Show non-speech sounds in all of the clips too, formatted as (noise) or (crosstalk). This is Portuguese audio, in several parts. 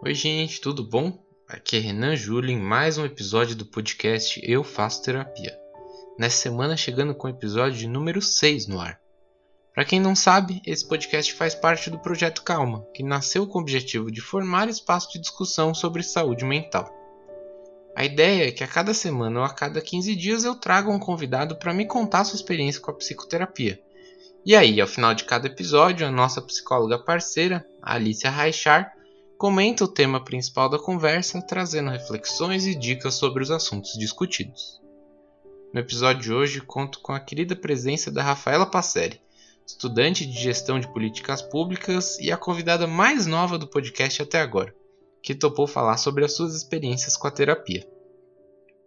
Oi, gente, tudo bom? Aqui é Renan Júlio em mais um episódio do podcast Eu Faço Terapia. Nessa semana chegando com o episódio número 6 no ar. Para quem não sabe, esse podcast faz parte do projeto Calma, que nasceu com o objetivo de formar espaço de discussão sobre saúde mental. A ideia é que a cada semana ou a cada 15 dias eu traga um convidado para me contar sua experiência com a psicoterapia. E aí, ao final de cada episódio, a nossa psicóloga parceira, Alicia Raichar, comenta o tema principal da conversa, trazendo reflexões e dicas sobre os assuntos discutidos. No episódio de hoje, conto com a querida presença da Rafaela Passeri, estudante de gestão de políticas públicas e a convidada mais nova do podcast até agora, que topou falar sobre as suas experiências com a terapia.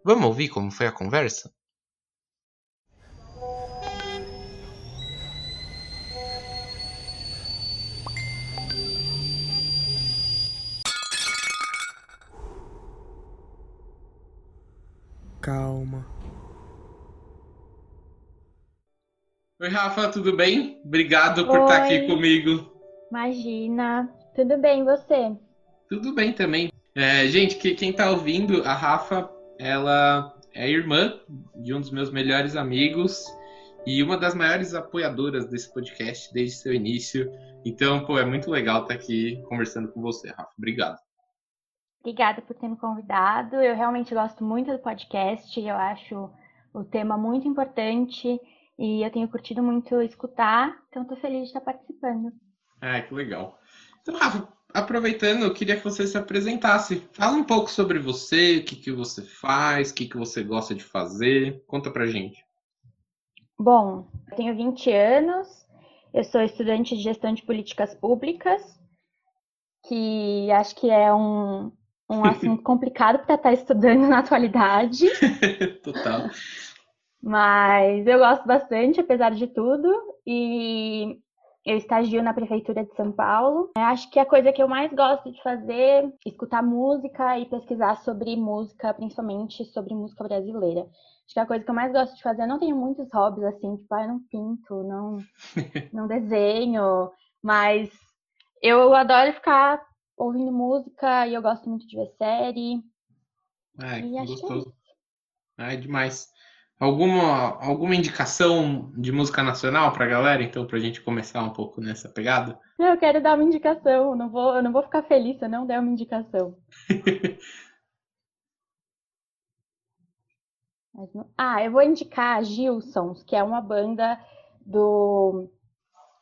Vamos ouvir como foi a conversa? Calma. Oi, Rafa, tudo bem? Obrigado por Oi. estar aqui comigo. Imagina. Tudo bem, você? Tudo bem também. É, gente, que, quem está ouvindo, a Rafa, ela é irmã de um dos meus melhores amigos e uma das maiores apoiadoras desse podcast desde seu início. Então, pô, é muito legal estar aqui conversando com você, Rafa. Obrigado. Obrigada por ter me convidado. Eu realmente gosto muito do podcast, eu acho o tema muito importante e eu tenho curtido muito escutar, então estou feliz de estar participando. Ah, que legal. Então, Rafa, aproveitando, eu queria que você se apresentasse. Fala um pouco sobre você, o que, que você faz, o que, que você gosta de fazer. Conta pra gente. Bom, eu tenho 20 anos, eu sou estudante de gestão de políticas públicas, que acho que é um, um assunto complicado para estar estudando (laughs) na atualidade. (laughs) Total. Mas eu gosto bastante, apesar de tudo, e eu estagio na prefeitura de São Paulo. Eu acho que a coisa que eu mais gosto de fazer é escutar música e pesquisar sobre música, principalmente sobre música brasileira. Acho que é a coisa que eu mais gosto de fazer. Eu não tenho muitos hobbies assim, tipo, ah, eu não pinto, não, (laughs) não desenho, mas eu adoro ficar ouvindo música e eu gosto muito de ver série. É, e é gostoso. É, é demais. Alguma, alguma indicação de música nacional pra galera, então, pra gente começar um pouco nessa pegada? Não, eu quero dar uma indicação. Não vou, eu não vou ficar feliz se eu não der uma indicação. (laughs) ah, eu vou indicar a Gilsons, que é uma banda do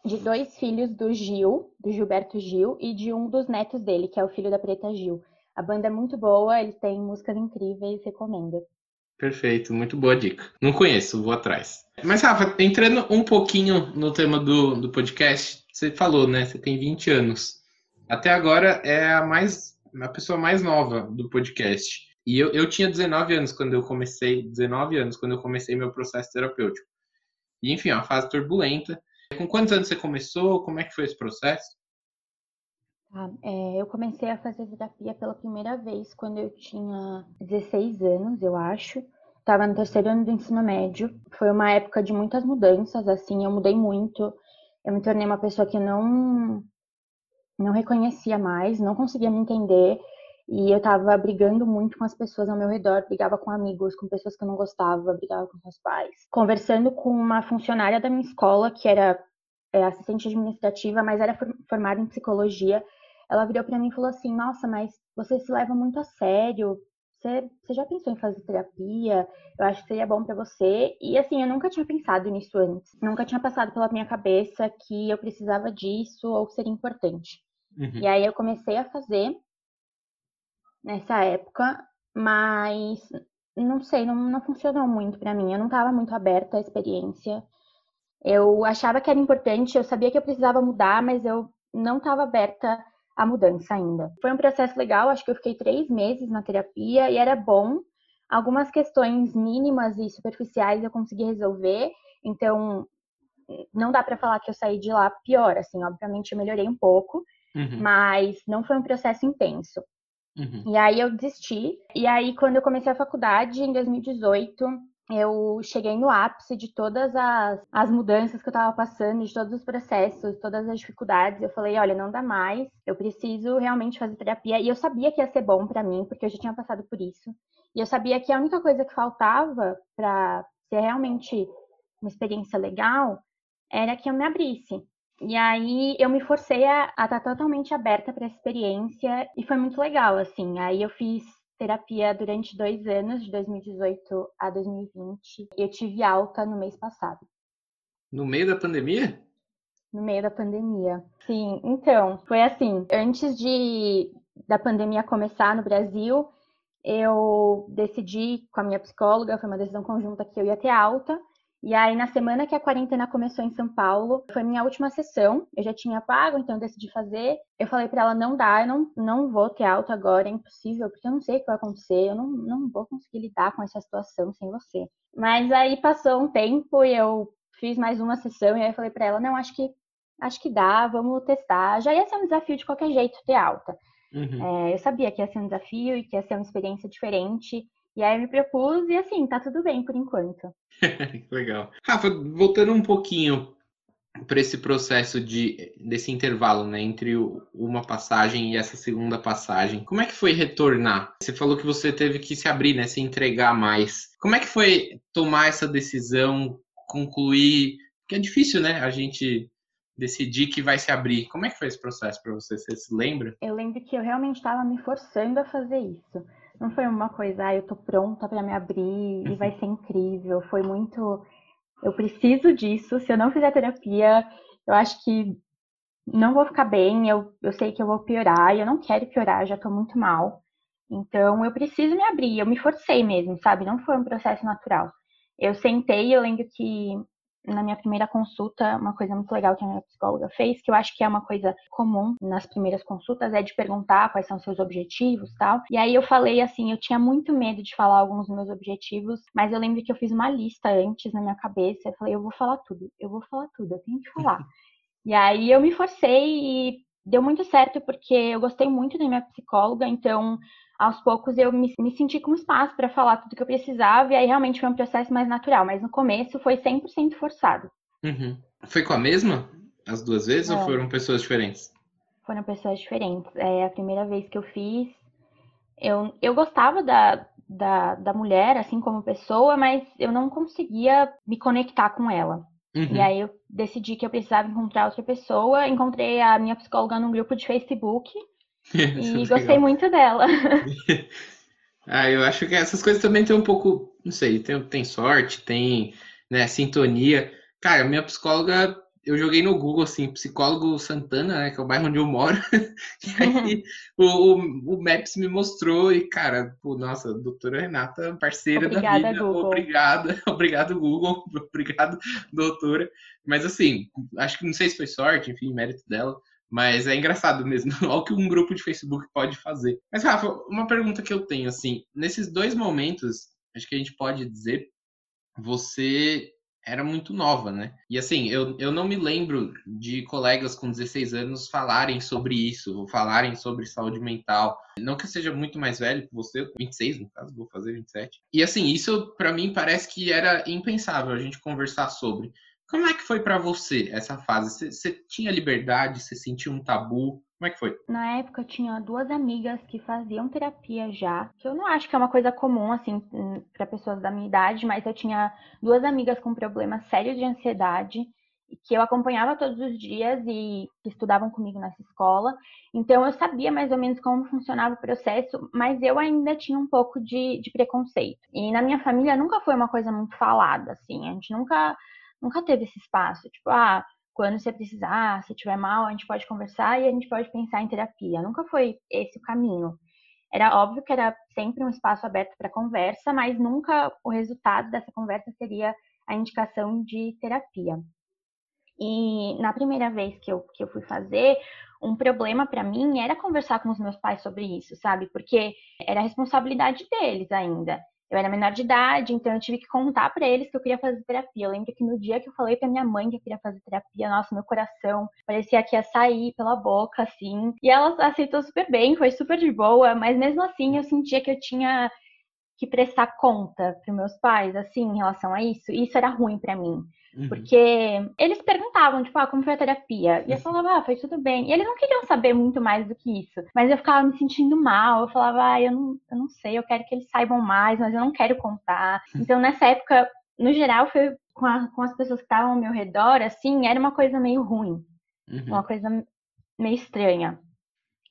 de dois filhos do Gil, do Gilberto Gil, e de um dos netos dele, que é o filho da Preta Gil. A banda é muito boa, eles têm músicas incríveis, recomendo. Perfeito, muito boa dica. Não conheço, vou atrás. Mas, Rafa, entrando um pouquinho no tema do, do podcast, você falou, né? Você tem 20 anos. Até agora é a mais a pessoa mais nova do podcast. E eu, eu tinha 19 anos quando eu comecei, 19 anos quando eu comecei meu processo terapêutico. E, enfim, é uma fase turbulenta. Com quantos anos você começou? Como é que foi esse processo? Ah, é, eu comecei a fazer terapia pela primeira vez quando eu tinha 16 anos, eu acho. Estava no terceiro ano do ensino médio. Foi uma época de muitas mudanças, assim, eu mudei muito. Eu me tornei uma pessoa que não não reconhecia mais, não conseguia me entender. E eu tava brigando muito com as pessoas ao meu redor, brigava com amigos, com pessoas que eu não gostava, brigava com meus pais. Conversando com uma funcionária da minha escola, que era é, assistente administrativa, mas era formada em psicologia, ela virou para mim e falou assim: Nossa, mas você se leva muito a sério. Você, você já pensou em fazer terapia? Eu acho que seria bom para você. E assim, eu nunca tinha pensado nisso antes. Nunca tinha passado pela minha cabeça que eu precisava disso ou que seria importante. Uhum. E aí eu comecei a fazer nessa época, mas não sei, não, não funcionou muito para mim. Eu não estava muito aberta à experiência. Eu achava que era importante, eu sabia que eu precisava mudar, mas eu não estava aberta à mudança ainda. Foi um processo legal, acho que eu fiquei três meses na terapia e era bom. Algumas questões mínimas e superficiais eu consegui resolver, então não dá para falar que eu saí de lá pior, assim, obviamente eu melhorei um pouco, uhum. mas não foi um processo intenso. Uhum. E aí eu desisti. E aí, quando eu comecei a faculdade, em 2018, eu cheguei no ápice de todas as, as mudanças que eu estava passando, de todos os processos, todas as dificuldades. Eu falei, olha, não dá mais, eu preciso realmente fazer terapia. E eu sabia que ia ser bom para mim, porque eu já tinha passado por isso. E eu sabia que a única coisa que faltava para ser realmente uma experiência legal era que eu me abrisse. E aí eu me forcei a estar tá totalmente aberta para a experiência e foi muito legal, assim. Aí eu fiz terapia durante dois anos, de 2018 a 2020. Eu tive alta no mês passado. No meio da pandemia? No meio da pandemia. Sim, então, foi assim, antes de da pandemia começar no Brasil, eu decidi com a minha psicóloga, foi uma decisão conjunta que eu ia ter alta. E aí, na semana que a quarentena começou em São Paulo, foi minha última sessão. Eu já tinha pago, então eu decidi fazer. Eu falei para ela: não dá, eu não, não vou ter alta agora, é impossível, porque eu não sei o que vai acontecer, eu não, não vou conseguir lidar com essa situação sem você. Mas aí passou um tempo e eu fiz mais uma sessão, e aí eu falei para ela: não, acho que, acho que dá, vamos testar. Já ia ser um desafio de qualquer jeito ter alta. Uhum. É, eu sabia que ia ser um desafio e que ia ser uma experiência diferente. E aí eu me propus e assim, tá tudo bem por enquanto. (laughs) Legal. Rafa, voltando um pouquinho para esse processo de desse intervalo, né, entre uma passagem e essa segunda passagem. Como é que foi retornar? Você falou que você teve que se abrir, né, se entregar mais. Como é que foi tomar essa decisão, concluir? Porque é difícil, né, a gente decidir que vai se abrir. Como é que foi esse processo para você? Você se lembra? Eu lembro que eu realmente estava me forçando a fazer isso. Não foi uma coisa, ah, eu tô pronta para me abrir e vai uhum. ser incrível. Foi muito, eu preciso disso. Se eu não fizer terapia, eu acho que não vou ficar bem. Eu, eu sei que eu vou piorar e eu não quero piorar, já tô muito mal. Então eu preciso me abrir. Eu me forcei mesmo, sabe? Não foi um processo natural. Eu sentei, eu lembro que na minha primeira consulta, uma coisa muito legal que a minha psicóloga fez, que eu acho que é uma coisa comum nas primeiras consultas, é de perguntar quais são seus objetivos tal. E aí eu falei assim, eu tinha muito medo de falar alguns dos meus objetivos, mas eu lembro que eu fiz uma lista antes na minha cabeça. Eu falei, eu vou falar tudo, eu vou falar tudo, eu tenho que falar. (laughs) e aí eu me forcei e deu muito certo porque eu gostei muito da minha psicóloga, então aos poucos eu me, me senti com espaço para falar tudo que eu precisava, e aí realmente foi um processo mais natural, mas no começo foi 100% forçado. Uhum. Foi com a mesma as duas vezes é. ou foram pessoas diferentes? Foram pessoas diferentes. É a primeira vez que eu fiz. Eu, eu gostava da, da, da mulher, assim como pessoa, mas eu não conseguia me conectar com ela. Uhum. E aí eu decidi que eu precisava encontrar outra pessoa. Encontrei a minha psicóloga num grupo de Facebook (laughs) e gostei muito dela. (laughs) ah, eu acho que essas coisas também tem um pouco, não sei, tem, tem sorte, tem né, sintonia. Cara, minha psicóloga, eu joguei no Google, assim, psicólogo Santana, né, que é o bairro onde eu moro. (laughs) e aí o, o, o, Maps me mostrou e, cara, pô, nossa, doutora Renata, parceira Obrigada, da vida. Google. Obrigada, obrigado, Google. Obrigado, doutora. Mas, assim, acho que não sei se foi sorte, enfim, mérito dela. Mas é engraçado mesmo. (laughs) Olha o que um grupo de Facebook pode fazer. Mas, Rafa, uma pergunta que eu tenho, assim, nesses dois momentos, acho que a gente pode dizer, você era muito nova, né? E assim, eu, eu não me lembro de colegas com 16 anos falarem sobre isso, falarem sobre saúde mental. Não que eu seja muito mais velho que você, 26 no caso, vou fazer 27. E assim, isso para mim parece que era impensável a gente conversar sobre. Como é que foi para você essa fase? Você tinha liberdade? Você sentiu um tabu? Como é que foi? Na época eu tinha duas amigas que faziam terapia já, que eu não acho que é uma coisa comum assim para pessoas da minha idade, mas eu tinha duas amigas com problemas sérios de ansiedade que eu acompanhava todos os dias e que estudavam comigo nessa escola. Então eu sabia mais ou menos como funcionava o processo, mas eu ainda tinha um pouco de, de preconceito. E na minha família nunca foi uma coisa muito falada, assim. A gente nunca nunca teve esse espaço. Tipo, ah, quando você precisar, se tiver mal, a gente pode conversar e a gente pode pensar em terapia. Nunca foi esse o caminho. Era óbvio que era sempre um espaço aberto para conversa, mas nunca o resultado dessa conversa seria a indicação de terapia. E na primeira vez que eu, que eu fui fazer, um problema para mim era conversar com os meus pais sobre isso, sabe? Porque era responsabilidade deles ainda. Eu era menor de idade, então eu tive que contar para eles que eu queria fazer terapia. Eu lembro que no dia que eu falei para minha mãe que eu queria fazer terapia, nossa, meu coração parecia que ia sair pela boca, assim. E ela aceitou super bem, foi super de boa, mas mesmo assim eu sentia que eu tinha que prestar conta para meus pais, assim, em relação a isso. E isso era ruim para mim. Uhum. Porque eles perguntavam, tipo, ah, como foi a terapia? E eu falava, ah, foi tudo bem. E eles não queriam saber muito mais do que isso. Mas eu ficava me sentindo mal. Eu falava, ah, eu não, eu não sei, eu quero que eles saibam mais, mas eu não quero contar. Então, nessa época, no geral, foi com, a, com as pessoas que estavam ao meu redor, assim, era uma coisa meio ruim. Uhum. Uma coisa meio estranha.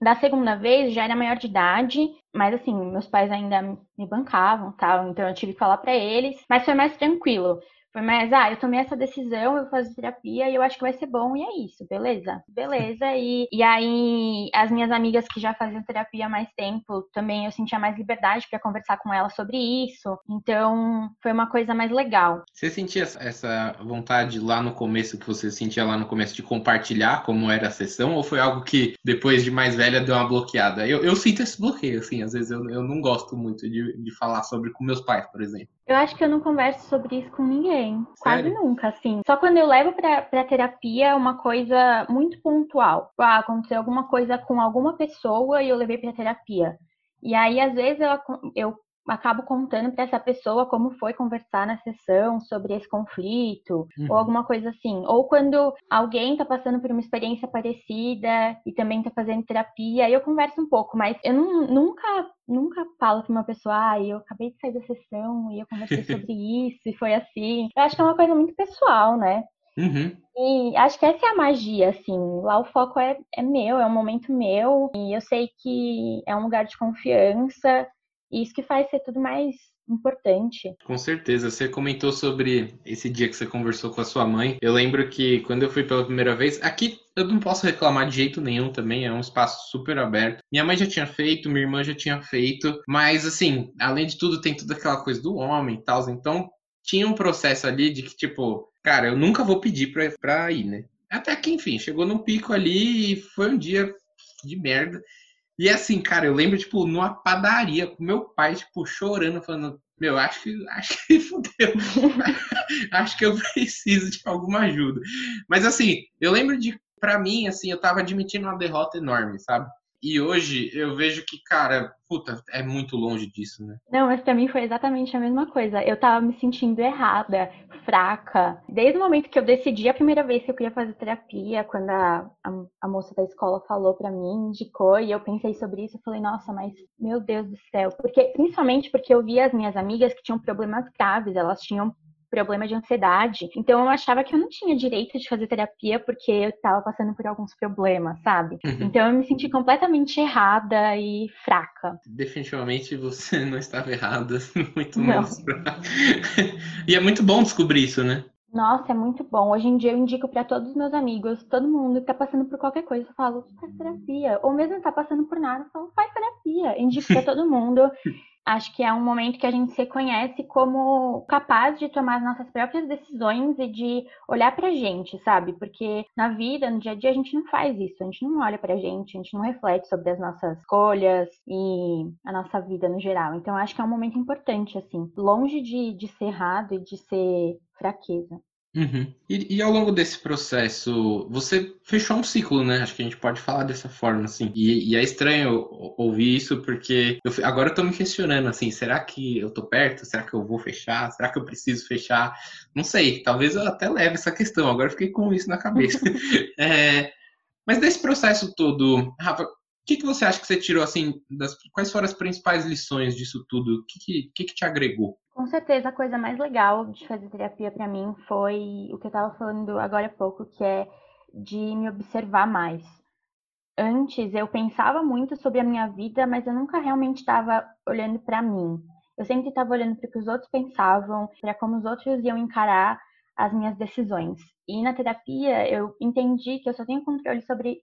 Da segunda vez já era maior de idade, mas assim, meus pais ainda me bancavam, tal, então eu tive que falar para eles, mas foi mais tranquilo. Foi mais, ah, eu tomei essa decisão, eu fazer terapia e eu acho que vai ser bom, e é isso, beleza? Beleza. E, e aí, as minhas amigas que já faziam terapia há mais tempo, também eu sentia mais liberdade para conversar com elas sobre isso. Então, foi uma coisa mais legal. Você sentia essa vontade lá no começo, que você sentia lá no começo, de compartilhar como era a sessão, ou foi algo que depois de mais velha deu uma bloqueada? Eu, eu sinto esse bloqueio, assim, às vezes eu, eu não gosto muito de, de falar sobre com meus pais, por exemplo. Eu acho que eu não converso sobre isso com ninguém. Sério? Quase nunca, assim. Só quando eu levo pra, pra terapia é uma coisa muito pontual. Ah, aconteceu alguma coisa com alguma pessoa e eu levei pra terapia. E aí, às vezes, eu, eu acabo contando para essa pessoa como foi conversar na sessão sobre esse conflito uhum. ou alguma coisa assim. Ou quando alguém está passando por uma experiência parecida e também está fazendo terapia, eu converso um pouco, mas eu não, nunca nunca falo para uma pessoa, ah, eu acabei de sair da sessão e eu conversei (laughs) sobre isso e foi assim. Eu acho que é uma coisa muito pessoal, né? Uhum. E acho que essa é a magia, assim. Lá o foco é, é meu, é um momento meu. E eu sei que é um lugar de confiança e isso que faz ser tudo mais importante. Com certeza. Você comentou sobre esse dia que você conversou com a sua mãe. Eu lembro que quando eu fui pela primeira vez, aqui eu não posso reclamar de jeito nenhum também, é um espaço super aberto. Minha mãe já tinha feito, minha irmã já tinha feito, mas assim, além de tudo, tem toda aquela coisa do homem e tal, então tinha um processo ali de que, tipo, cara, eu nunca vou pedir pra, pra ir, né? Até que, enfim, chegou num pico ali e foi um dia de merda. E assim, cara, eu lembro, tipo, numa padaria com meu pai, tipo, chorando, falando, meu, acho que (laughs) acho que fudeu. (laughs) acho que eu preciso de alguma ajuda. Mas assim, eu lembro de, para mim, assim, eu tava admitindo uma derrota enorme, sabe? E hoje eu vejo que, cara, puta, é muito longe disso, né? Não, mas pra mim foi exatamente a mesma coisa. Eu tava me sentindo errada, fraca. Desde o momento que eu decidi a primeira vez que eu queria fazer terapia, quando a, a, a moça da escola falou pra mim, indicou, e eu pensei sobre isso, eu falei, nossa, mas meu Deus do céu. Porque, principalmente porque eu via as minhas amigas que tinham problemas graves, elas tinham problema de ansiedade. Então eu achava que eu não tinha direito de fazer terapia porque eu estava passando por alguns problemas, sabe? Uhum. Então eu me senti completamente errada e fraca. Definitivamente você (laughs) não estava errada, (laughs) muito menos. (laughs) e é muito bom descobrir isso, né? Nossa, é muito bom. Hoje em dia eu indico para todos os meus amigos, todo mundo que tá passando por qualquer coisa, eu falo, faz terapia. Ou mesmo tá passando por nada, eu falo, faz terapia. indico para todo mundo. Acho que é um momento que a gente se conhece como capaz de tomar as nossas próprias decisões e de olhar pra gente, sabe? Porque na vida, no dia a dia, a gente não faz isso. A gente não olha pra gente, a gente não reflete sobre as nossas escolhas e a nossa vida no geral. Então, acho que é um momento importante, assim, longe de, de ser errado e de ser fraqueza. Uhum. E, e, ao longo desse processo, você fechou um ciclo, né? Acho que a gente pode falar dessa forma, assim. E, e é estranho ouvir isso, porque eu, agora eu tô me questionando, assim, será que eu tô perto? Será que eu vou fechar? Será que eu preciso fechar? Não sei, talvez eu até leve essa questão, agora eu fiquei com isso na cabeça. (laughs) é, mas desse processo todo, Rafa, o que, que você acha que você tirou, assim, das, quais foram as principais lições disso tudo? O que, que, que te agregou? Com certeza, a coisa mais legal de fazer terapia para mim foi o que eu estava falando agora há pouco, que é de me observar mais. Antes eu pensava muito sobre a minha vida, mas eu nunca realmente estava olhando para mim. Eu sempre estava olhando para o que os outros pensavam, para como os outros iam encarar as minhas decisões. E na terapia eu entendi que eu só tenho controle sobre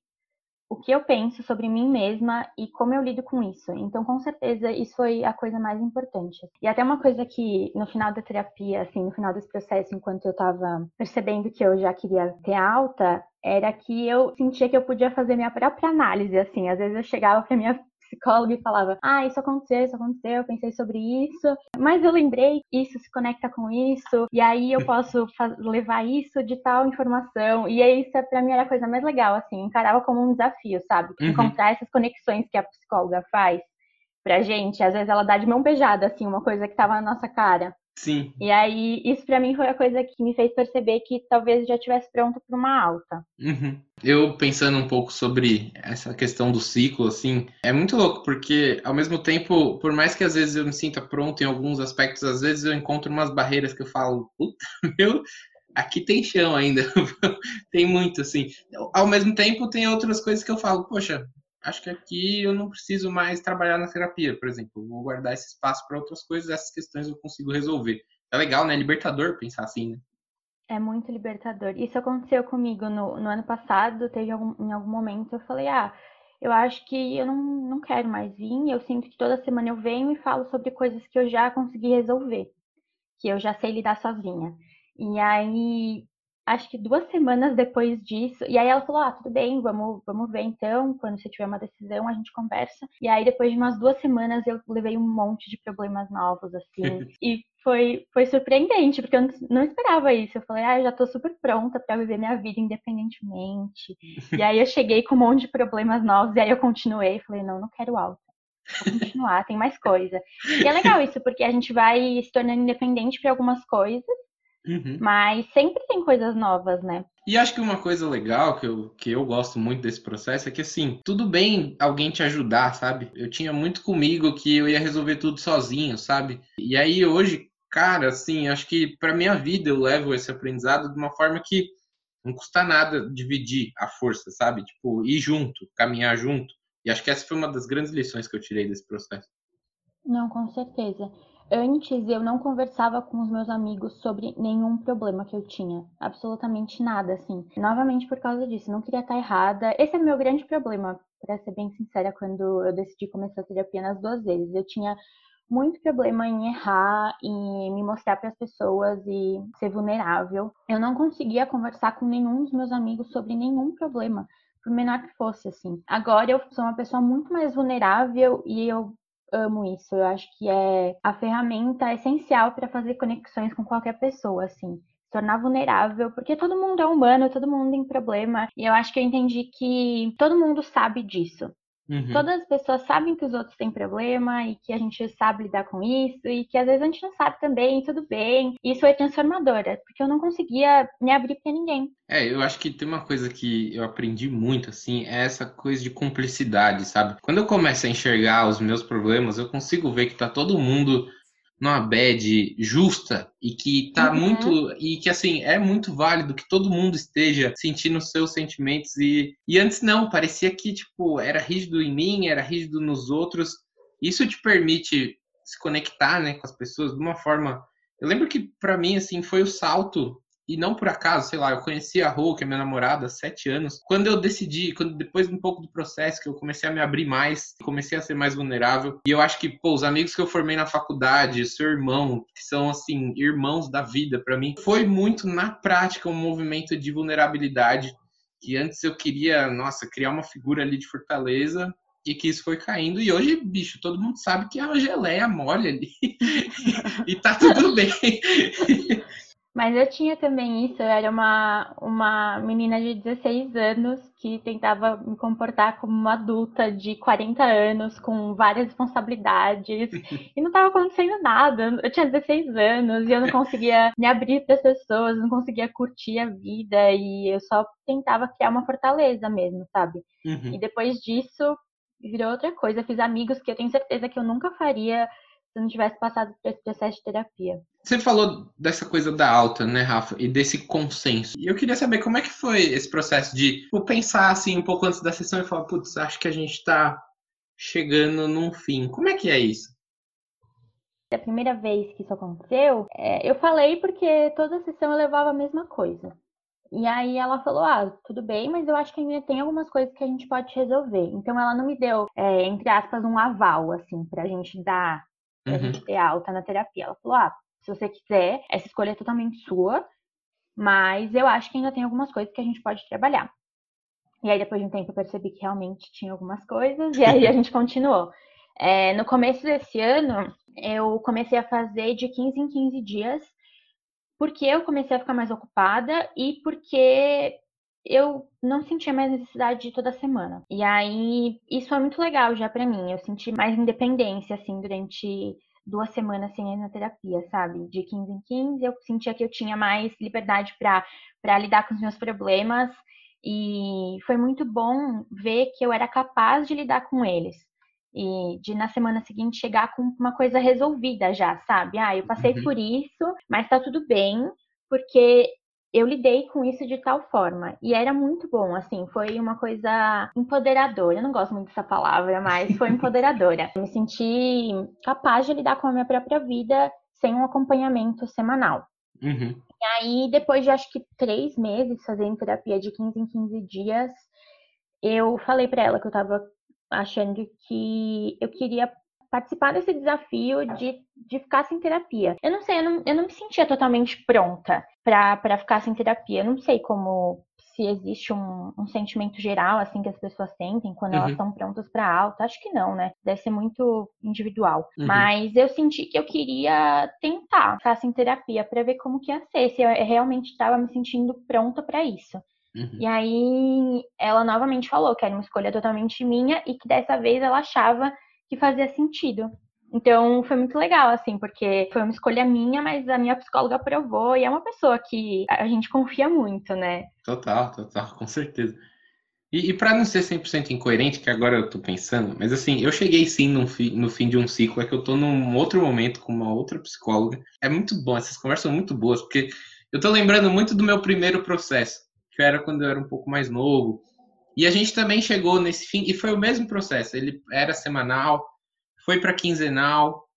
o que eu penso sobre mim mesma e como eu lido com isso. Então, com certeza, isso foi a coisa mais importante. E até uma coisa que no final da terapia, assim, no final desse processo, enquanto eu tava percebendo que eu já queria ter alta, era que eu sentia que eu podia fazer minha própria análise, assim. Às vezes eu chegava pra minha psicóloga e falava: Ah, isso aconteceu, isso aconteceu, eu pensei sobre isso, mas eu lembrei, isso se conecta com isso, e aí eu posso levar isso de tal informação. E aí isso pra mim era a coisa mais legal, assim, encarava como um desafio, sabe? Uhum. Encontrar essas conexões que a psicóloga faz. pra gente. Às vezes ela dá de mão beijada, assim, uma coisa que tava na nossa cara. Sim. E aí, isso para mim foi a coisa que me fez perceber que talvez já estivesse pronto para uma alta. Uhum. Eu pensando um pouco sobre essa questão do ciclo, assim, é muito louco, porque ao mesmo tempo, por mais que às vezes eu me sinta pronto em alguns aspectos, às vezes eu encontro umas barreiras que eu falo, puta, (laughs) meu, aqui tem chão ainda. (laughs) tem muito, assim. Ao mesmo tempo, tem outras coisas que eu falo, poxa, acho que aqui eu não preciso mais trabalhar na terapia, por exemplo. Vou guardar esse espaço para outras coisas, essas questões eu consigo resolver. É legal, né? É libertador pensar assim, né? É muito libertador. Isso aconteceu comigo no, no ano passado, teve algum, em algum momento, eu falei, ah, eu acho que eu não, não quero mais vir, eu sinto que toda semana eu venho e falo sobre coisas que eu já consegui resolver, que eu já sei lidar sozinha. E aí acho que duas semanas depois disso. E aí ela falou: Ah, tudo bem, vamos, vamos ver então. Quando você tiver uma decisão, a gente conversa. E aí, depois de umas duas semanas, eu levei um monte de problemas novos, assim. (laughs) e foi, foi surpreendente, porque eu não esperava isso. Eu falei: Ah, eu já tô super pronta para viver minha vida independentemente. e aí, eu cheguei com um monte de problemas novos. E aí, eu continuei. Falei: Não, não quero alta. Vou continuar, tem mais coisa. E é legal isso, porque a gente vai se tornando independente para algumas coisas Uhum. Mas sempre tem coisas novas, né? E acho que uma coisa legal que eu, que eu gosto muito desse processo é que, assim, tudo bem alguém te ajudar, sabe? Eu tinha muito comigo que eu ia resolver tudo sozinho, sabe? E aí hoje, cara, assim, acho que para minha vida eu levo esse aprendizado de uma forma que não custa nada dividir a força, sabe? Tipo, ir junto, caminhar junto. E acho que essa foi uma das grandes lições que eu tirei desse processo. Não, com certeza. Antes eu não conversava com os meus amigos sobre nenhum problema que eu tinha, absolutamente nada, assim. Novamente por causa disso, não queria estar errada. Esse é meu grande problema, para ser bem sincera, quando eu decidi começar a terapia nas duas vezes. Eu tinha muito problema em errar, em me mostrar para as pessoas e ser vulnerável. Eu não conseguia conversar com nenhum dos meus amigos sobre nenhum problema, por menor que fosse, assim. Agora eu sou uma pessoa muito mais vulnerável e eu amo isso. Eu acho que é a ferramenta essencial para fazer conexões com qualquer pessoa, assim. Tornar vulnerável, porque todo mundo é humano, todo mundo tem problema. E eu acho que eu entendi que todo mundo sabe disso. Uhum. Todas as pessoas sabem que os outros têm problema e que a gente sabe lidar com isso e que às vezes a gente não sabe também, tudo bem. Isso é transformadora, porque eu não conseguia me abrir para ninguém. É, eu acho que tem uma coisa que eu aprendi muito, assim, é essa coisa de cumplicidade, sabe? Quando eu começo a enxergar os meus problemas, eu consigo ver que tá todo mundo numa bad justa e que tá uhum. muito e que assim é muito válido que todo mundo esteja sentindo seus sentimentos e, e antes não parecia que tipo era rígido em mim era rígido nos outros isso te permite se conectar né com as pessoas de uma forma eu lembro que para mim assim foi o salto e não por acaso, sei lá, eu conheci a Rô, que é minha namorada, há sete anos. Quando eu decidi, quando depois de um pouco do processo, que eu comecei a me abrir mais, comecei a ser mais vulnerável. E eu acho que, pô, os amigos que eu formei na faculdade, seu irmão, que são, assim, irmãos da vida para mim, foi muito, na prática, um movimento de vulnerabilidade. Que antes eu queria, nossa, criar uma figura ali de fortaleza, e que isso foi caindo. E hoje, bicho, todo mundo sabe que é uma geleia mole ali. (laughs) e tá tudo bem. (laughs) Mas eu tinha também isso, eu era uma, uma menina de 16 anos que tentava me comportar como uma adulta de 40 anos, com várias responsabilidades, (laughs) e não estava acontecendo nada. Eu tinha 16 anos e eu não conseguia me abrir para as pessoas, não conseguia curtir a vida, e eu só tentava criar uma fortaleza mesmo, sabe? Uhum. E depois disso, virou outra coisa. Eu fiz amigos que eu tenho certeza que eu nunca faria se não tivesse passado por esse processo de terapia. Você falou dessa coisa da alta, né, Rafa, e desse consenso. E eu queria saber como é que foi esse processo de tipo, pensar assim um pouco antes da sessão e falar, putz, acho que a gente está chegando num fim. Como é que é isso? A primeira vez que isso aconteceu, é, eu falei porque toda sessão eu levava a mesma coisa. E aí ela falou, ah, tudo bem, mas eu acho que ainda tem algumas coisas que a gente pode resolver. Então ela não me deu, é, entre aspas, um aval, assim, pra gente dar pra uhum. gente ter alta na terapia. Ela falou: ah, se você quiser, essa escolha é totalmente sua, mas eu acho que ainda tem algumas coisas que a gente pode trabalhar. E aí, depois de um tempo, eu percebi que realmente tinha algumas coisas, e aí a gente (laughs) continuou. É, no começo desse ano, eu comecei a fazer de 15 em 15 dias, porque eu comecei a ficar mais ocupada e porque eu não sentia mais necessidade de toda semana. E aí, isso foi muito legal já para mim. Eu senti mais independência, assim, durante duas semanas sem ir na terapia, sabe? De 15 em 15, eu sentia que eu tinha mais liberdade para lidar com os meus problemas. E foi muito bom ver que eu era capaz de lidar com eles. E de na semana seguinte chegar com uma coisa resolvida já, sabe? Ah, eu passei uhum. por isso, mas tá tudo bem, porque eu lidei com isso de tal forma. E era muito bom, assim, foi uma coisa empoderadora. Eu não gosto muito dessa palavra, mas foi (laughs) empoderadora. Eu me senti capaz de lidar com a minha própria vida sem um acompanhamento semanal. Uhum. E aí, depois de acho que três meses fazendo terapia de 15 em 15 dias, eu falei para ela que eu tava achando que eu queria participar desse desafio de, de ficar sem terapia. Eu não sei, eu não, eu não me sentia totalmente pronta para ficar sem terapia. Eu não sei como se existe um, um, sentimento geral assim que as pessoas sentem quando uhum. elas estão prontas para alta. Acho que não, né? Deve ser muito individual. Uhum. Mas eu senti que eu queria tentar ficar sem terapia para ver como que ia ser, se eu realmente estava me sentindo pronta para isso. Uhum. E aí ela novamente falou que era uma escolha totalmente minha e que dessa vez ela achava que fazia sentido. Então foi muito legal, assim, porque foi uma escolha minha, mas a minha psicóloga aprovou e é uma pessoa que a gente confia muito, né? Total, total, com certeza. E, e para não ser 100% incoerente, que agora eu tô pensando, mas assim, eu cheguei sim no, fi, no fim de um ciclo, é que eu tô num outro momento com uma outra psicóloga. É muito bom, essas conversas são muito boas, porque eu tô lembrando muito do meu primeiro processo, que era quando eu era um pouco mais novo. E a gente também chegou nesse fim, e foi o mesmo processo. Ele era semanal, foi para quinzenal,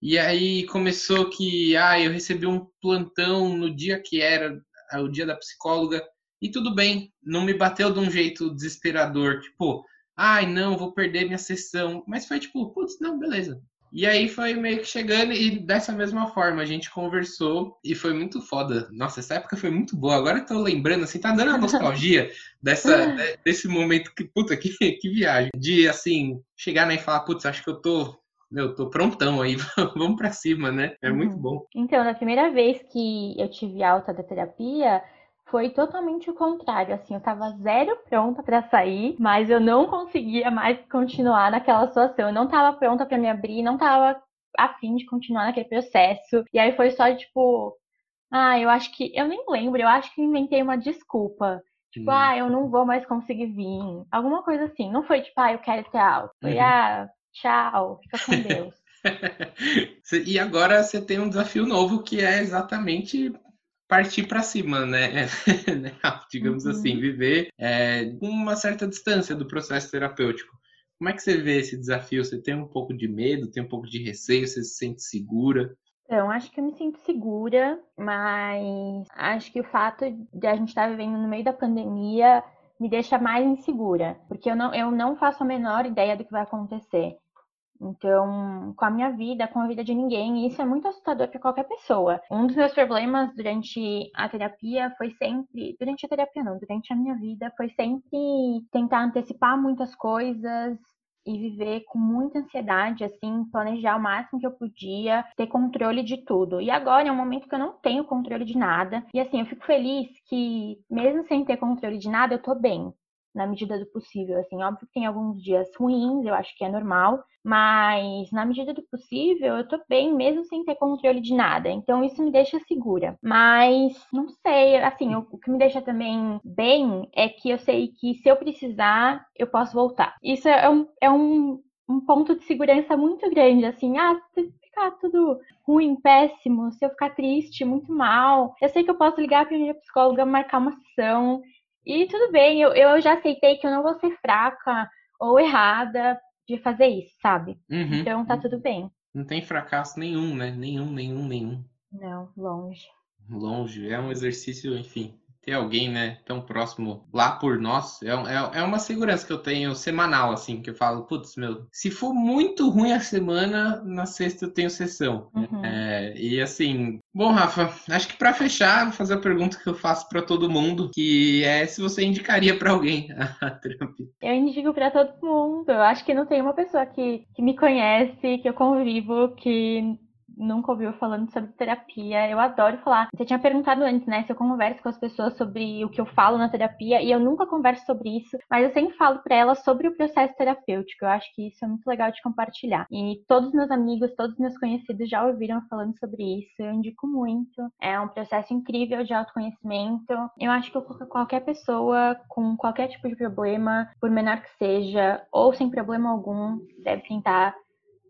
e aí começou que, ah, eu recebi um plantão no dia que era o dia da psicóloga, e tudo bem, não me bateu de um jeito desesperador, tipo, ai, não, vou perder minha sessão. Mas foi tipo, putz, não, beleza. E aí foi meio que chegando e dessa mesma forma a gente conversou e foi muito foda. Nossa, essa época foi muito boa. Agora eu tô lembrando, assim, tá dando uma nostalgia (laughs) dessa, desse momento que, puta, que, que viagem. De, assim, chegar né, e falar, putz, acho que eu tô meu, tô prontão aí, (laughs) vamos para cima, né? É muito uhum. bom. Então, na primeira vez que eu tive alta da terapia, foi totalmente o contrário, assim, eu tava zero pronta para sair, mas eu não conseguia mais continuar naquela situação. Eu não tava pronta para me abrir, não tava afim de continuar naquele processo. E aí foi só tipo, ah, eu acho que eu nem lembro, eu acho que inventei uma desculpa. Tipo, hum. ah, eu não vou mais conseguir vir. Alguma coisa assim. Não foi tipo, ah, eu quero ter alta. Foi, uhum. ah, tchau, fica com (laughs) Deus. e agora você tem um desafio novo que é exatamente partir para cima, né? (laughs) né? Digamos assim, uhum. assim, viver é, com uma certa distância do processo terapêutico. Como é que você vê esse desafio? Você tem um pouco de medo, tem um pouco de receio, você se sente segura? Então, acho que eu me sinto segura, mas acho que o fato de a gente estar vivendo no meio da pandemia me deixa mais insegura, porque eu não, eu não faço a menor ideia do que vai acontecer. Então, com a minha vida, com a vida de ninguém, e isso é muito assustador para qualquer pessoa. Um dos meus problemas durante a terapia foi sempre, durante a terapia não, durante a minha vida, foi sempre tentar antecipar muitas coisas, e viver com muita ansiedade, assim, planejar o máximo que eu podia, ter controle de tudo. E agora é um momento que eu não tenho controle de nada. E assim, eu fico feliz que, mesmo sem ter controle de nada, eu tô bem na medida do possível. Assim, óbvio que tem alguns dias ruins, eu acho que é normal, mas na medida do possível eu tô bem, mesmo sem ter controle de nada. Então isso me deixa segura. Mas não sei, assim, o, o que me deixa também bem é que eu sei que se eu precisar, eu posso voltar. Isso é um, é um, um ponto de segurança muito grande, assim, ah, ficar tudo ruim, péssimo, se eu ficar triste, muito mal, eu sei que eu posso ligar para minha psicóloga, marcar uma sessão e tudo bem, eu, eu já aceitei que eu não vou ser fraca ou errada de fazer isso, sabe? Uhum. Então tá tudo bem. Não tem fracasso nenhum, né? Nenhum, nenhum, nenhum. Não, longe. Longe. É um exercício, enfim, ter alguém, né, tão próximo lá por nós, é, é, é uma segurança que eu tenho semanal, assim, que eu falo, putz, meu, se for muito ruim a semana, na sexta eu tenho sessão. Uhum. É, e assim, bom, Rafa, acho que para fechar, vou fazer a pergunta que eu faço para todo mundo, que é se você indicaria para alguém (laughs) a terapia. Eu indico para todo mundo. Eu acho que não tem uma pessoa que, que me conhece, que eu convivo, que nunca ouviu falando sobre terapia. Eu adoro falar. Você tinha perguntado antes, né, se eu converso com as pessoas sobre o que eu falo na terapia, e eu nunca converso sobre isso, mas eu sempre falo para elas sobre o processo terapêutico. Eu acho que isso é muito legal de compartilhar. E todos os meus amigos, todos os meus conhecidos já ouviram falando sobre isso. Eu indico muito. É um processo incrível de autoconhecimento. Eu acho que qualquer pessoa com qualquer tipo de problema, por menor que seja, ou sem problema algum, deve tentar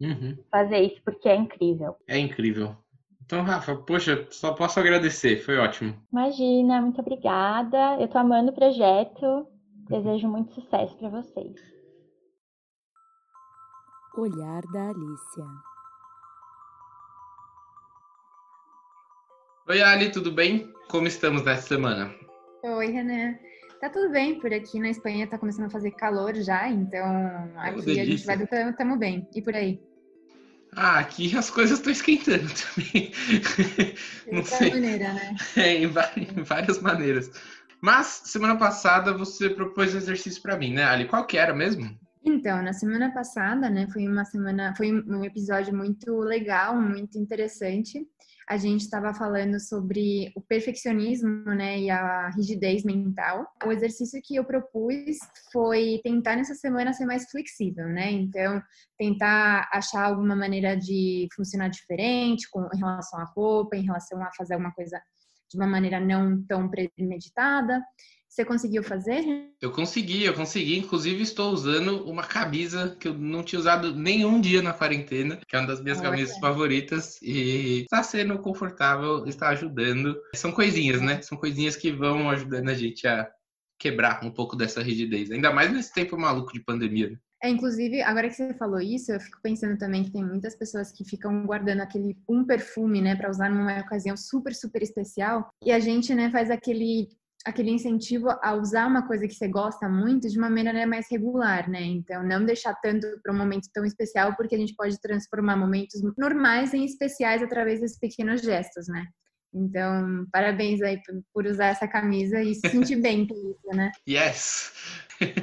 uhum. fazer isso, porque é incrível. É incrível. Então, Rafa, poxa, só posso agradecer, foi ótimo. Imagina, muito obrigada. Eu tô amando o projeto. Desejo muito sucesso para vocês. Olhar da Alicia. Oi, Ali, tudo bem? Como estamos nessa semana? Oi, Renan. Tá tudo bem por aqui na Espanha, tá começando a fazer calor já, então aqui a gente vai do tamo bem. E por aí? Ah, aqui as coisas estão esquentando (laughs) também. De Não sei. maneira, né? É, em várias maneiras. Mas semana passada você propôs um exercício para mim, né, Ali? Qual que era mesmo? Então, na semana passada, né, foi uma semana, foi um episódio muito legal, muito interessante a gente estava falando sobre o perfeccionismo, né, e a rigidez mental. O exercício que eu propus foi tentar nessa semana ser mais flexível, né? Então, tentar achar alguma maneira de funcionar diferente com em relação à roupa, em relação a fazer alguma coisa de uma maneira não tão premeditada. Você conseguiu fazer? Eu consegui, eu consegui. Inclusive, estou usando uma camisa que eu não tinha usado nenhum dia na quarentena, que é uma das minhas Olha. camisas favoritas. E está sendo confortável, está ajudando. São coisinhas, né? São coisinhas que vão ajudando a gente a quebrar um pouco dessa rigidez. Ainda mais nesse tempo maluco de pandemia. Né? É, inclusive, agora que você falou isso, eu fico pensando também que tem muitas pessoas que ficam guardando aquele um perfume, né, para usar numa ocasião super, super especial. E a gente, né, faz aquele aquele incentivo a usar uma coisa que você gosta muito de uma maneira mais regular, né? Então, não deixar tanto para um momento tão especial, porque a gente pode transformar momentos normais em especiais através desses pequenos gestos, né? Então, parabéns aí por usar essa camisa e se sentir bem com isso, né? (laughs) Yes!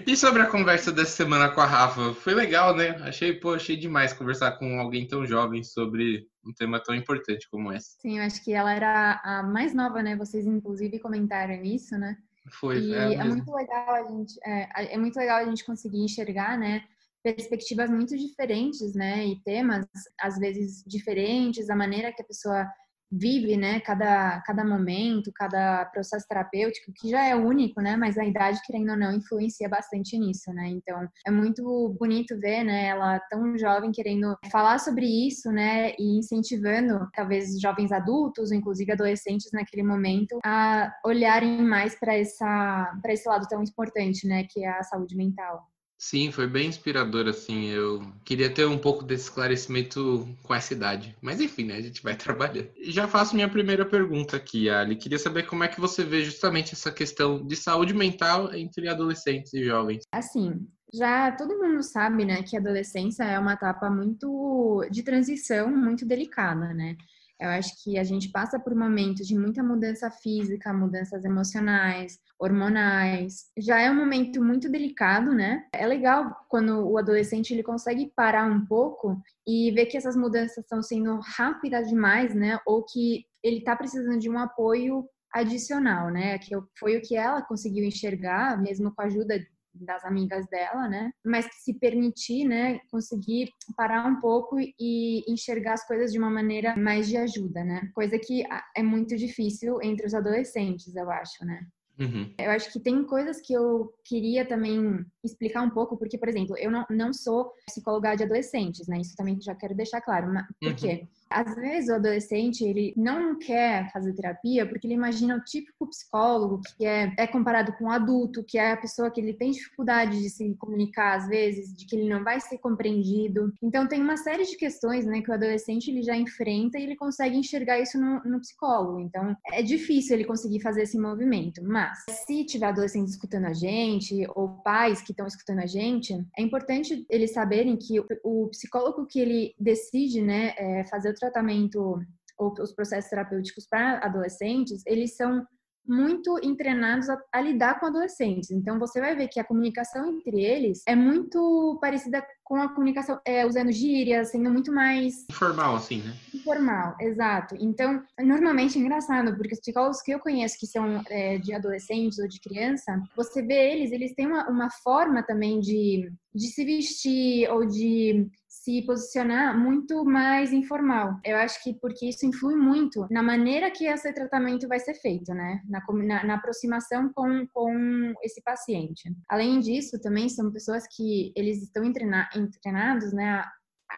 E sobre a conversa dessa semana com a Rafa? Foi legal, né? Achei, pô, achei demais conversar com alguém tão jovem sobre um tema tão importante como esse. Sim, eu acho que ela era a mais nova, né? Vocês inclusive comentaram isso, né? Foi. E é, é muito legal a gente, é, é muito legal a gente conseguir enxergar, né? Perspectivas muito diferentes, né? E temas às vezes diferentes, a maneira que a pessoa vive, né, cada, cada momento, cada processo terapêutico, que já é único, né, mas a idade, querendo ou não, influencia bastante nisso, né, então é muito bonito ver, né, ela tão jovem querendo falar sobre isso, né, e incentivando, talvez, jovens adultos, ou inclusive adolescentes naquele momento, a olharem mais para essa, para esse lado tão importante, né, que é a saúde mental. Sim, foi bem inspirador, assim. Eu queria ter um pouco desse esclarecimento com essa idade. Mas enfim, né? A gente vai (laughs) trabalhar. Já faço minha primeira pergunta aqui, Ali. Queria saber como é que você vê justamente essa questão de saúde mental entre adolescentes e jovens. Assim, já todo mundo sabe, né, que a adolescência é uma etapa muito de transição, muito delicada, né? Eu acho que a gente passa por momentos de muita mudança física, mudanças emocionais, hormonais. Já é um momento muito delicado, né? É legal quando o adolescente ele consegue parar um pouco e ver que essas mudanças estão sendo rápidas demais, né? Ou que ele está precisando de um apoio adicional, né? Que foi o que ela conseguiu enxergar, mesmo com a ajuda das amigas dela, né? Mas se permitir, né, conseguir parar um pouco e enxergar as coisas de uma maneira mais de ajuda, né? Coisa que é muito difícil entre os adolescentes, eu acho, né? Uhum. Eu acho que tem coisas que eu queria também explicar um pouco, porque, por exemplo, eu não, não sou psicóloga de adolescentes, né? Isso também já quero deixar claro. Mas, por uhum. quê? Às vezes o adolescente, ele não quer fazer terapia porque ele imagina o típico psicólogo que é, é comparado com o adulto, que é a pessoa que ele tem dificuldade de se comunicar às vezes, de que ele não vai ser compreendido. Então tem uma série de questões, né, que o adolescente ele já enfrenta e ele consegue enxergar isso no, no psicólogo. Então é difícil ele conseguir fazer esse movimento. Mas se tiver adolescentes escutando a gente ou pais que estão escutando a gente, é importante eles saberem que o, o psicólogo que ele decide, né, é fazer o tratamento ou os processos terapêuticos para adolescentes, eles são muito entrenados a, a, lidar com adolescentes. Então, você vai ver que a comunicação entre eles é muito parecida com a comunicação, é, usando gírias, sendo muito mais... Informal, assim, né? Informal, exato. Então, normalmente é engraçado, porque os psicólogos que eu conheço que são é, de adolescentes ou de criança, você vê eles, eles têm uma, uma forma também de, de se vestir ou de se posicionar muito mais informal. Eu acho que porque isso influi muito na maneira que esse tratamento vai ser feito, né? Na, na, na aproximação com, com esse paciente. Além disso, também são pessoas que eles estão treinados, né?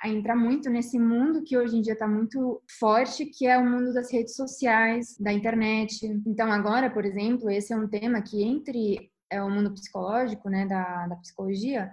a entrar muito nesse mundo que hoje em dia está muito forte, que é o mundo das redes sociais, da internet. Então, agora, por exemplo, esse é um tema que entre é, o mundo psicológico, né, da, da psicologia,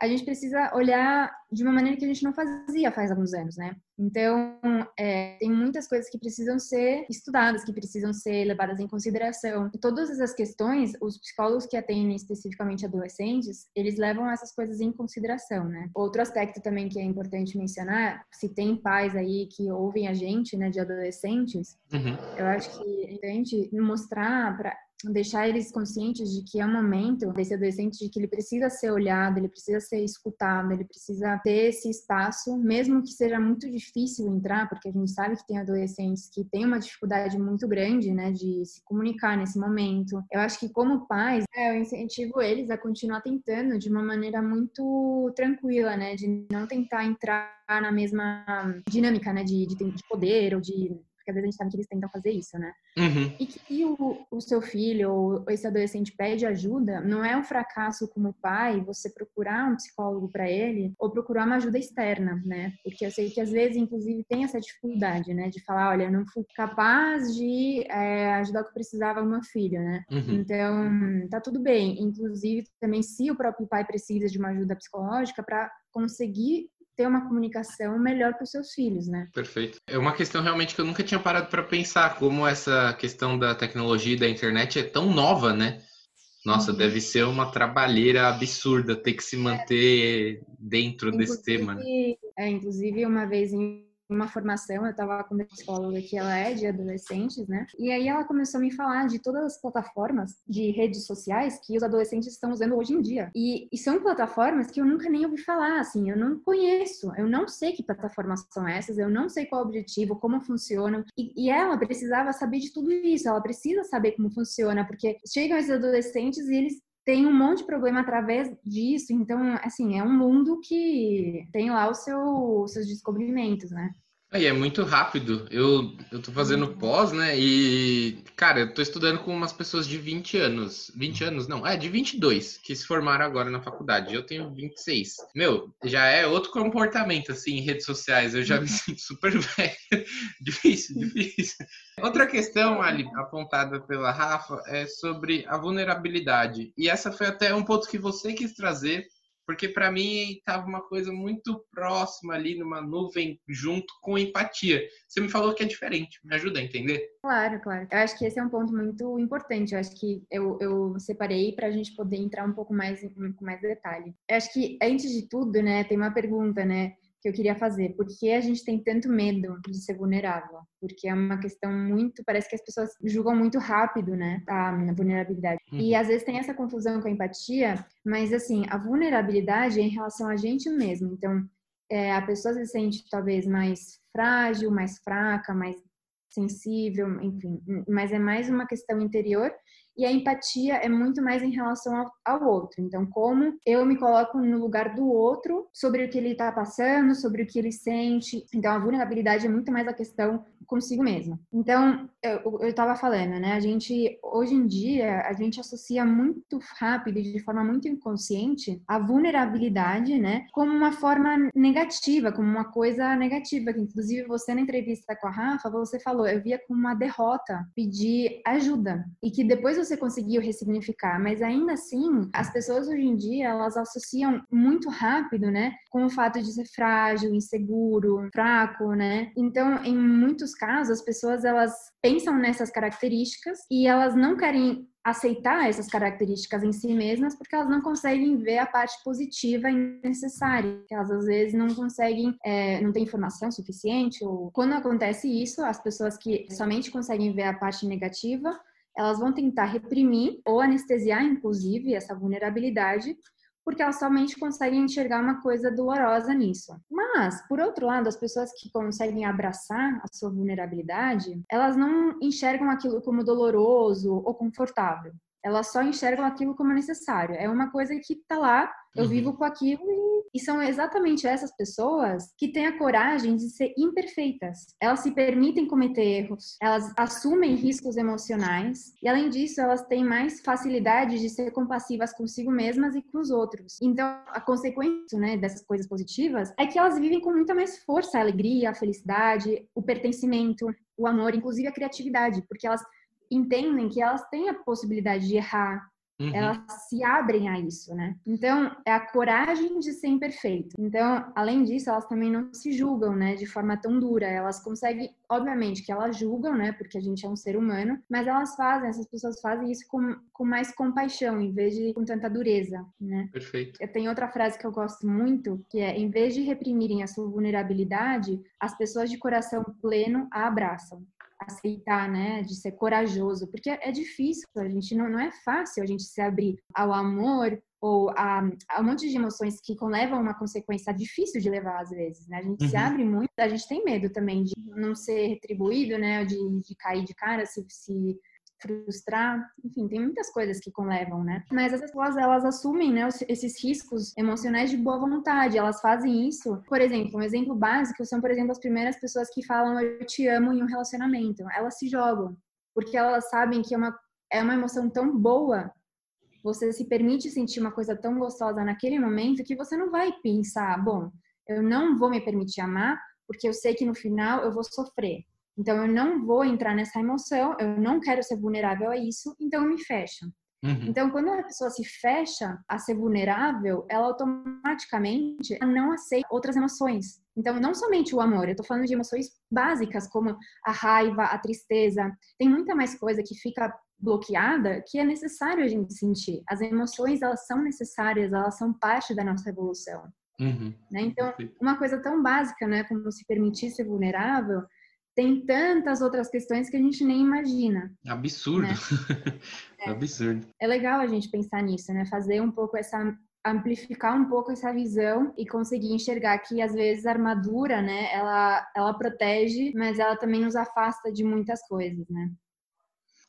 a gente precisa olhar de uma maneira que a gente não fazia faz alguns anos, né? Então, é, tem muitas coisas que precisam ser estudadas, que precisam ser levadas em consideração. E todas essas questões, os psicólogos que atendem especificamente adolescentes, eles levam essas coisas em consideração, né? Outro aspecto também que é importante mencionar, se tem pais aí que ouvem a gente, né, de adolescentes, uhum. eu acho que é importante mostrar para deixar eles conscientes de que é o momento desse adolescente de que ele precisa ser olhado, ele precisa ser escutado, ele precisa ter esse espaço, mesmo que seja muito difícil entrar, porque a gente sabe que tem adolescentes que têm uma dificuldade muito grande, né, de se comunicar nesse momento. Eu acho que como pais, é, eu incentivo eles a continuar tentando de uma maneira muito tranquila, né, de não tentar entrar na mesma dinâmica, né, de, de, de poder ou de porque às vezes a gente sabe que eles tentam fazer isso, né? Uhum. E que o, o seu filho ou esse adolescente pede ajuda, não é um fracasso como pai você procurar um psicólogo para ele ou procurar uma ajuda externa, né? Porque eu sei que às vezes, inclusive, tem essa dificuldade, né? De falar, olha, não fui capaz de é, ajudar o que precisava o meu filho, né? Uhum. Então, tá tudo bem. Inclusive, também se o próprio pai precisa de uma ajuda psicológica para conseguir ter uma comunicação melhor com os seus filhos, né? Perfeito. É uma questão realmente que eu nunca tinha parado para pensar como essa questão da tecnologia e da internet é tão nova, né? Nossa, uhum. deve ser uma trabalheira absurda ter que se manter é. dentro inclusive, desse tema. Né? É, inclusive, uma vez em uma formação, eu estava com uma psicóloga que ela é de adolescentes, né? E aí ela começou a me falar de todas as plataformas de redes sociais que os adolescentes estão usando hoje em dia. E, e são plataformas que eu nunca nem ouvi falar, assim, eu não conheço, eu não sei que plataformas são essas, eu não sei qual o objetivo, como funcionam. E, e ela precisava saber de tudo isso, ela precisa saber como funciona, porque chegam esses adolescentes e eles tem um monte de problema através disso. Então, assim, é um mundo que tem lá seu, os seus descobrimentos, né? Aí é muito rápido. Eu, eu tô fazendo uhum. pós, né? E, cara, eu tô estudando com umas pessoas de 20 anos. 20 anos, não, é de 22, que se formaram agora na faculdade. Eu tenho 26. Meu, já é outro comportamento, assim, em redes sociais. Eu já me uhum. sinto super (laughs) velho. difícil, difícil. Outra questão, Ali, apontada pela Rafa, é sobre a vulnerabilidade. E essa foi até um ponto que você quis trazer porque para mim estava uma coisa muito próxima ali numa nuvem junto com empatia. Você me falou que é diferente, me ajuda a entender? Claro, claro. Eu acho que esse é um ponto muito importante. Eu acho que eu, eu separei para a gente poder entrar um pouco mais com mais detalhe. Eu acho que antes de tudo, né, tem uma pergunta, né? Que eu queria fazer. Por que a gente tem tanto medo de ser vulnerável? Porque é uma questão muito. Parece que as pessoas julgam muito rápido, né? A vulnerabilidade. Uhum. E às vezes tem essa confusão com a empatia, mas assim, a vulnerabilidade é em relação a gente mesmo. Então, é, a pessoa se sente talvez mais frágil, mais fraca, mais sensível, enfim, mas é mais uma questão interior e a empatia é muito mais em relação ao, outro. Então, como eu me coloco no lugar do outro sobre o que ele está passando, sobre o que ele sente. Então, a vulnerabilidade é muito mais a questão consigo mesma. Então, eu estava falando, né? A gente, hoje em dia, a gente associa muito rápido e de forma muito inconsciente a vulnerabilidade, né? Como uma forma negativa, como uma coisa negativa. Que, inclusive, você na entrevista com a Rafa, você falou, eu via como uma derrota pedir ajuda. E que depois você conseguiu ressignificar, mas ainda assim, as pessoas hoje em dia, elas associam muito rápido, né, com o fato de ser frágil, inseguro, fraco, né? Então, em muitos casos, as pessoas elas pensam nessas características e elas não querem aceitar essas características em si mesmas porque elas não conseguem ver a parte positiva necessária. Elas às vezes não conseguem, é, não têm informação suficiente. Ou quando acontece isso, as pessoas que somente conseguem ver a parte negativa elas vão tentar reprimir ou anestesiar, inclusive, essa vulnerabilidade, porque elas somente conseguem enxergar uma coisa dolorosa nisso. Mas, por outro lado, as pessoas que conseguem abraçar a sua vulnerabilidade, elas não enxergam aquilo como doloroso ou confortável elas só enxergam aquilo como necessário. É uma coisa que está lá, eu uhum. vivo com aquilo e, e, são exatamente essas pessoas que têm a coragem de ser imperfeitas. Elas se permitem cometer erros, elas assumem riscos emocionais e, além disso, elas têm mais facilidade de ser compassivas consigo mesmas e com os outros. Então, a consequência né, dessas coisas positivas é que elas vivem com muita mais força a alegria, a felicidade, o pertencimento, o amor, inclusive a criatividade, porque elas entendem que elas têm a possibilidade de errar, Uhum. Elas se abrem a isso, né? Então, é a coragem de ser imperfeito. Então, além disso, elas também não se julgam, né, de forma tão dura. Elas conseguem, obviamente, que elas julgam, né, porque a gente é um ser humano, mas elas fazem, essas pessoas fazem isso com, com mais compaixão, em vez de com tanta dureza, né? Perfeito. Tem outra frase que eu gosto muito, que é: em vez de reprimirem a sua vulnerabilidade, as pessoas de coração pleno a abraçam aceitar, né, de ser corajoso, porque é difícil, a gente não, não é fácil a gente se abrir ao amor ou a, a um monte de emoções que levam uma consequência difícil de levar às vezes, né? A gente uhum. se abre muito, a gente tem medo também de não ser retribuído, né, de, de cair de cara se, se frustrar, enfim, tem muitas coisas que conlevam, né? Mas as pessoas, elas assumem, né, esses riscos emocionais de boa vontade, elas fazem isso. Por exemplo, um exemplo básico são, por exemplo, as primeiras pessoas que falam eu te amo em um relacionamento. Elas se jogam, porque elas sabem que é uma, é uma emoção tão boa você se permite sentir uma coisa tão gostosa naquele momento que você não vai pensar, bom, eu não vou me permitir amar porque eu sei que no final eu vou sofrer. Então eu não vou entrar nessa emoção, eu não quero ser vulnerável a isso, então eu me fecho. Uhum. Então, quando a pessoa se fecha a ser vulnerável, ela automaticamente não aceita outras emoções. Então, não somente o amor, eu estou falando de emoções básicas, como a raiva, a tristeza. Tem muita mais coisa que fica bloqueada que é necessário a gente sentir. As emoções, elas são necessárias, elas são parte da nossa evolução. Uhum. Né? Então, uma coisa tão básica, né, como se permitir ser vulnerável, tem tantas outras questões que a gente nem imagina. Absurdo. Né? (laughs) É. Absurdo. É legal a gente pensar nisso, né? Fazer um pouco essa amplificar um pouco essa visão e conseguir enxergar que às vezes a armadura, né, ela ela protege, mas ela também nos afasta de muitas coisas, né?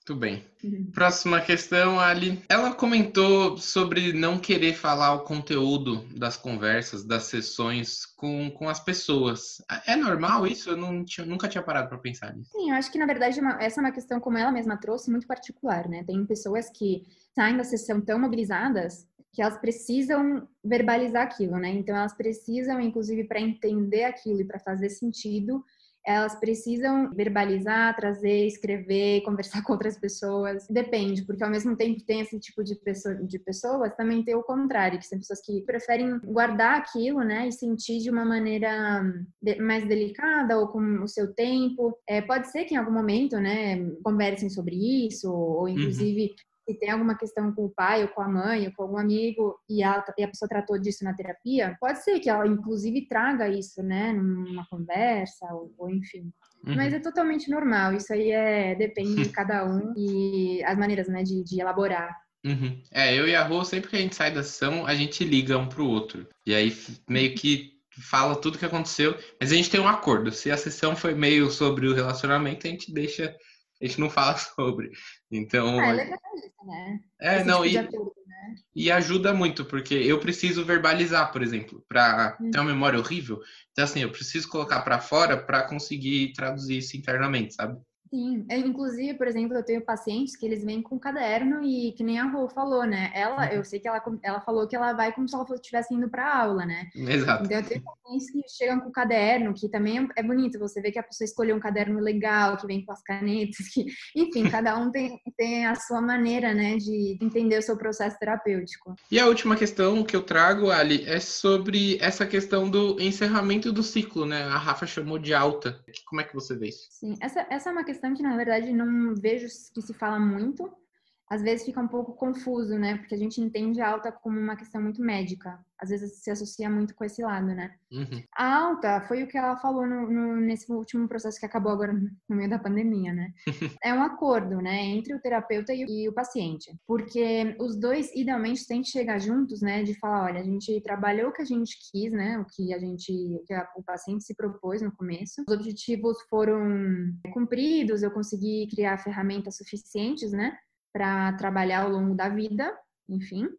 Muito bem. Uhum. Próxima questão, Ali. Ela comentou sobre não querer falar o conteúdo das conversas, das sessões com, com as pessoas. É normal isso? Eu não tinha, nunca tinha parado para pensar nisso. Sim, eu acho que na verdade essa é uma questão, como ela mesma trouxe, muito particular, né? Tem pessoas que saem da sessão tão mobilizadas que elas precisam verbalizar aquilo, né? Então elas precisam, inclusive, para entender aquilo e para fazer sentido, elas precisam verbalizar, trazer, escrever, (laughs) conversar com outras pessoas. Depende, porque ao mesmo tempo tem esse tipo de, pessoa, de pessoas, também tem o contrário, que são pessoas que preferem guardar aquilo, né, e sentir de uma maneira mais delicada ou com o seu tempo. É, pode ser que em algum momento, né, conversem sobre isso, ou uhum. inclusive uhum se tem alguma questão com o pai ou com a mãe ou com algum amigo e a, e a pessoa tratou disso na terapia, pode ser que ela inclusive traga isso, né, numa conversa ou, ou enfim. Uhum. Mas é totalmente normal, isso aí é depende de cada um (laughs) e as maneiras, né, de, de elaborar. Uhum. É, eu e a Rô, sempre que a gente sai da sessão, a gente liga um pro outro. E aí meio que fala tudo que aconteceu, mas a gente tem um acordo. Se a sessão foi meio sobre o relacionamento, a gente deixa a gente não fala (laughs) sobre. Então. É, é legal isso, né? É, Esse não, tipo e, acordo, né? e ajuda muito, porque eu preciso verbalizar, por exemplo, para hum. ter uma memória horrível. Então, assim, eu preciso colocar para fora para conseguir traduzir isso internamente, sabe? Sim, eu, inclusive, por exemplo, eu tenho pacientes que eles vêm com caderno e que nem a Rô falou, né? Ela, eu uhum. sei que ela, ela falou que ela vai como se ela estivesse indo para aula, né? Exato. Então, eu tenho pacientes que chegam com caderno, que também é bonito, você vê que a pessoa escolheu um caderno legal, que vem com as canetas, que, enfim, (laughs) cada um tem, tem a sua maneira, né, de entender o seu processo terapêutico. E a última questão que eu trago, Ali, é sobre essa questão do encerramento do ciclo, né? A Rafa chamou de alta. Como é que você vê isso? Sim, essa, essa é uma questão que, na verdade, não vejo que se fala muito. Às vezes fica um pouco confuso, né? Porque a gente entende a alta como uma questão muito médica. Às vezes se associa muito com esse lado, né? Uhum. A alta foi o que ela falou no, no, nesse último processo que acabou agora no meio da pandemia, né? (laughs) é um acordo, né? Entre o terapeuta e o, e o, paciente. Porque os dois, idealmente, têm que chegar juntos, né? De falar, olha, a gente trabalhou o que a gente quis, né? O que a gente, o que a, o paciente se propôs no começo. Os objetivos foram cumpridos, eu consegui criar ferramentas suficientes, né? Para trabalhar ao longo da vida, enfim.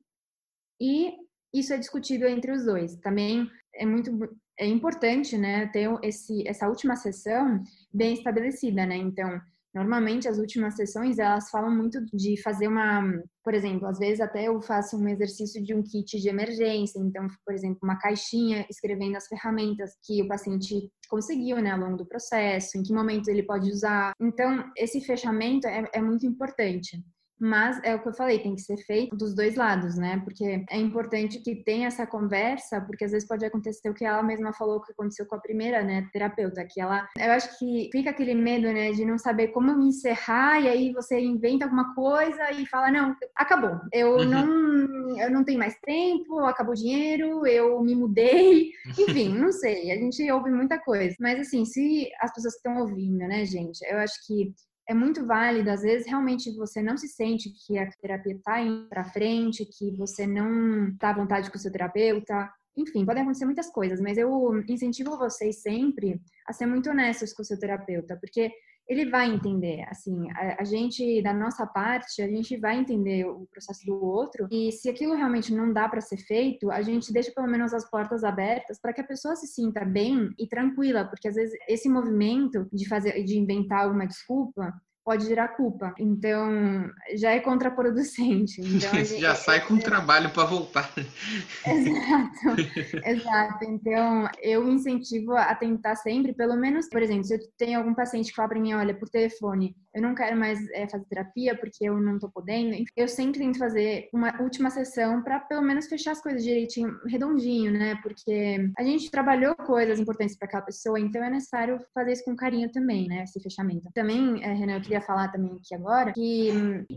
E isso é discutido entre os dois. Também é muito é importante, né, ter esse essa última sessão bem estabelecida, né? Então, normalmente as últimas sessões elas falam muito de fazer uma, por exemplo, às vezes até eu faço um exercício de um kit de emergência, então, por exemplo, uma caixinha escrevendo as ferramentas que o paciente conseguiu, né, ao longo do processo, em que momento ele pode usar. Então, esse fechamento é, é muito importante. Mas é o que eu falei, tem que ser feito dos dois lados, né? Porque é importante que tenha essa conversa, porque às vezes pode acontecer o que ela mesma falou que aconteceu com a primeira, né, terapeuta, que ela, eu acho que fica aquele medo, né, de não saber como encerrar e aí você inventa alguma coisa e fala, não, acabou. Eu uhum. não eu não tenho mais tempo, acabou o dinheiro, eu me mudei, (laughs) enfim, não sei. A gente ouve muita coisa, mas assim, se as pessoas que estão ouvindo, né, gente, eu acho que é muito válido. Às vezes, realmente, você não se sente que a terapia está indo para frente, que você não está à vontade com o seu terapeuta. Enfim, podem acontecer muitas coisas, mas eu incentivo vocês sempre a ser muito honestos com o seu terapeuta, porque ele vai entender. Assim, a, a, gente, da nossa parte, a gente vai entender o processo do outro. E se aquilo realmente não dá para ser feito, a gente deixa pelo menos as portas abertas para que a pessoa se sinta bem e tranquila, porque às vezes esse movimento de fazer, de inventar alguma desculpa pode gerar culpa. Então, já é contraproducente. (laughs) Então, gente, já sai com é... trabalho para voltar. (laughs) Exato, exato. Então, eu incentivo a tentar sempre, pelo menos, por exemplo, se eu tenho algum paciente que fala para mim, olha, por telefone, eu não quero mais é, fazer terapia porque eu não tô podendo, eu sempre tento fazer uma última sessão para pelo menos fechar as coisas direitinho, redondinho, né? Porque a gente trabalhou coisas importantes para aquela pessoa, então é necessário fazer isso com carinho também, né? Esse fechamento. Também, é, Renan, eu queria falar também aqui agora, que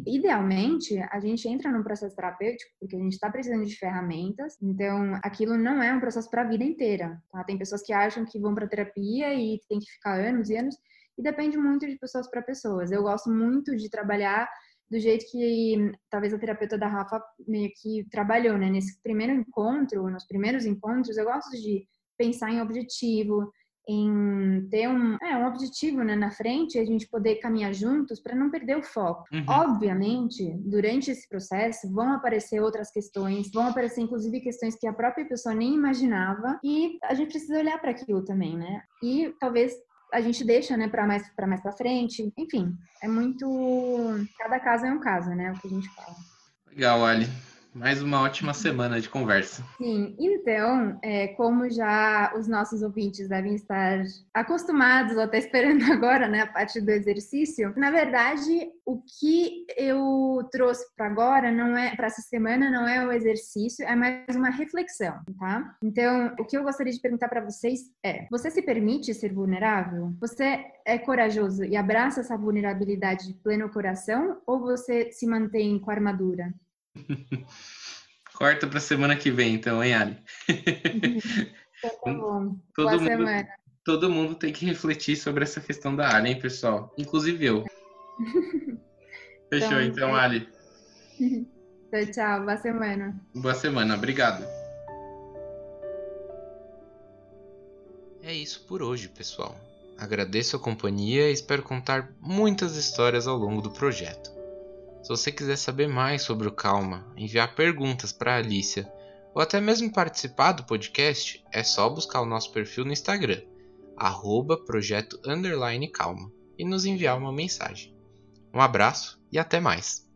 idealmente a gente entra num processo terapêutico porque a gente está precisando de ferramentas, então aquilo não é um processo para a vida inteira. Tá? Tem pessoas que acham que vão para terapia e tem que ficar anos e anos, e depende muito de pessoas para pessoas. Eu gosto muito de trabalhar do jeito que talvez a terapeuta da Rafa meio que trabalhou, né? Nesse primeiro encontro, nos primeiros encontros, eu gosto de pensar em objetivo, em ter um, é, um objetivo né, na frente e a gente poder caminhar juntos para não perder o foco. Uhum. Obviamente, durante esse processo vão aparecer outras questões, vão aparecer inclusive questões que a própria pessoa nem imaginava e a gente precisa olhar para aquilo também, né? E talvez a gente deixa, né, para mais para mais para frente. Enfim, é muito cada caso é um caso, né, o que a gente fala. Legal, Ali. Mais uma ótima semana de conversa. Sim, então, é, como já os nossos ouvintes devem estar acostumados ou até esperando (laughs) agora, né, a parte do exercício, na verdade, o que eu trouxe para agora não é para essa semana não é o exercício, é mais uma reflexão, tá? Então, o que eu gostaria de perguntar para vocês é: você se permite ser vulnerável? Você é corajoso e abraça essa vulnerabilidade de pleno coração ou você se mantém com armadura? (laughs) Corta para semana que vem, então, hein, Ali? Então tá bom. (laughs) Todo Boa mundo, semana. Todo mundo tem que refletir sobre essa questão da Ali, hein, pessoal? Inclusive eu. (laughs) Fechou, então, então Ali. Tchau, tchau. Boa semana. Boa semana. Obrigado. É isso por hoje, pessoal. Agradeço a companhia e espero contar muitas histórias ao longo do projeto. Se você quiser saber mais sobre o Calma, enviar perguntas para a Alicia ou até mesmo participar do podcast, é só buscar o nosso perfil no Instagram, arroba projeto calma, e nos enviar uma mensagem. Um abraço e até mais!